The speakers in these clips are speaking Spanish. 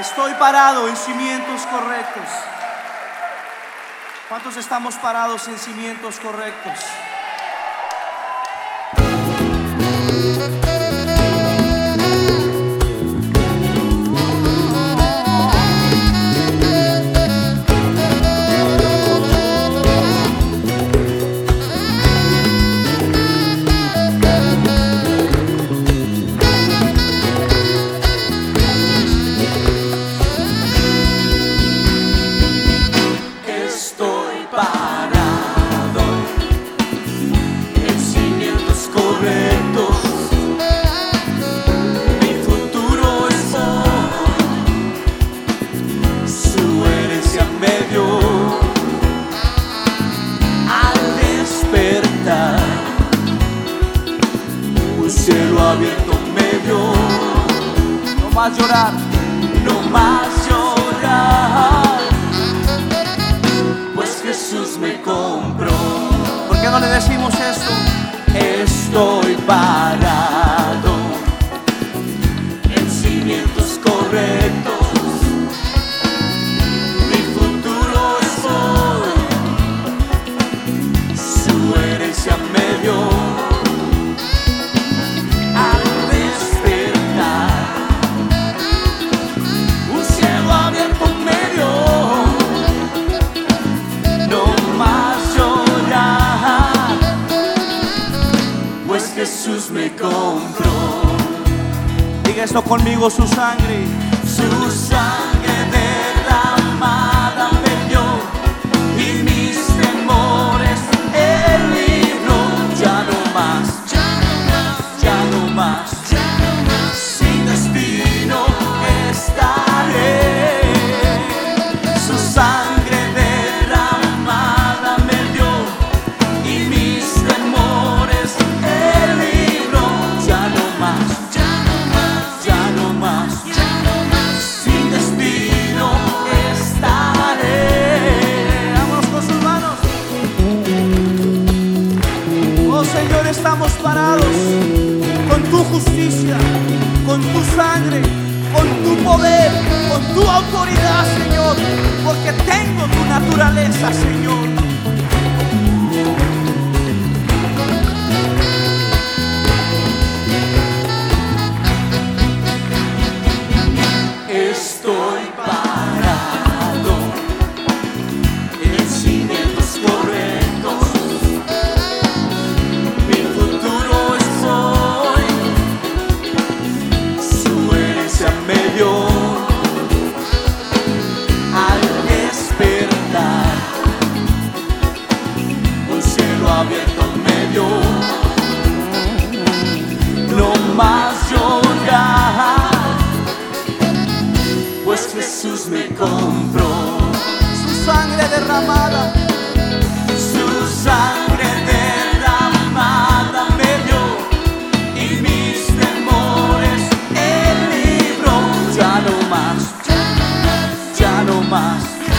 Estoy parado en cimientos correctos. ¿Cuántos estamos parados en cimientos correctos? más llorar, no más llorar, pues Jesús me compró. ¿Por qué no le decimos esto? Estoy parado en cimientos correctos. me dio compró. Diga esto conmigo, su sangre. Su sangre Señor, estamos parados con tu justicia, con tu sangre, con tu poder, con tu autoridad, Señor, porque tengo tu naturaleza, Señor. amas.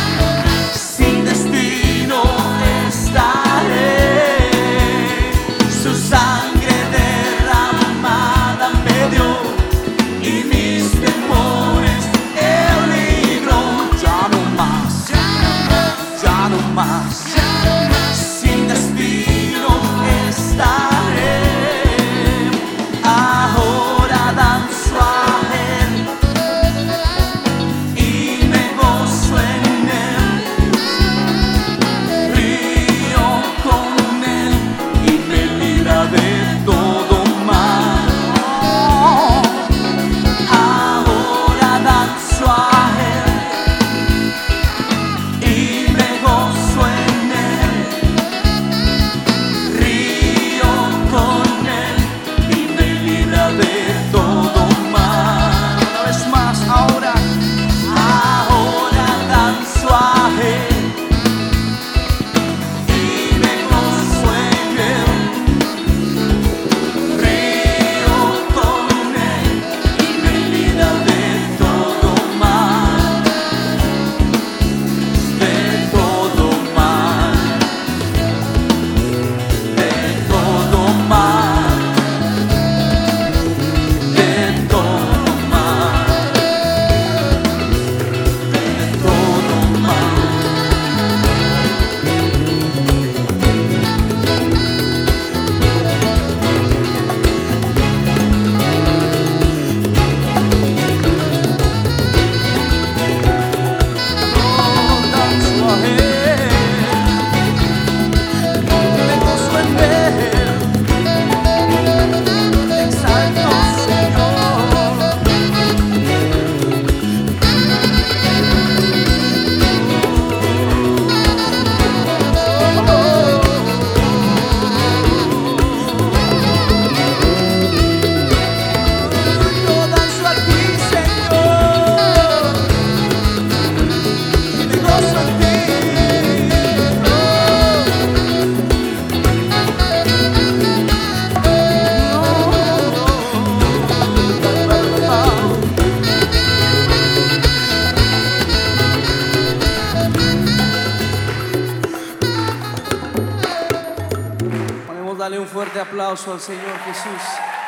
Darle un fuerte aplauso al Señor Jesús.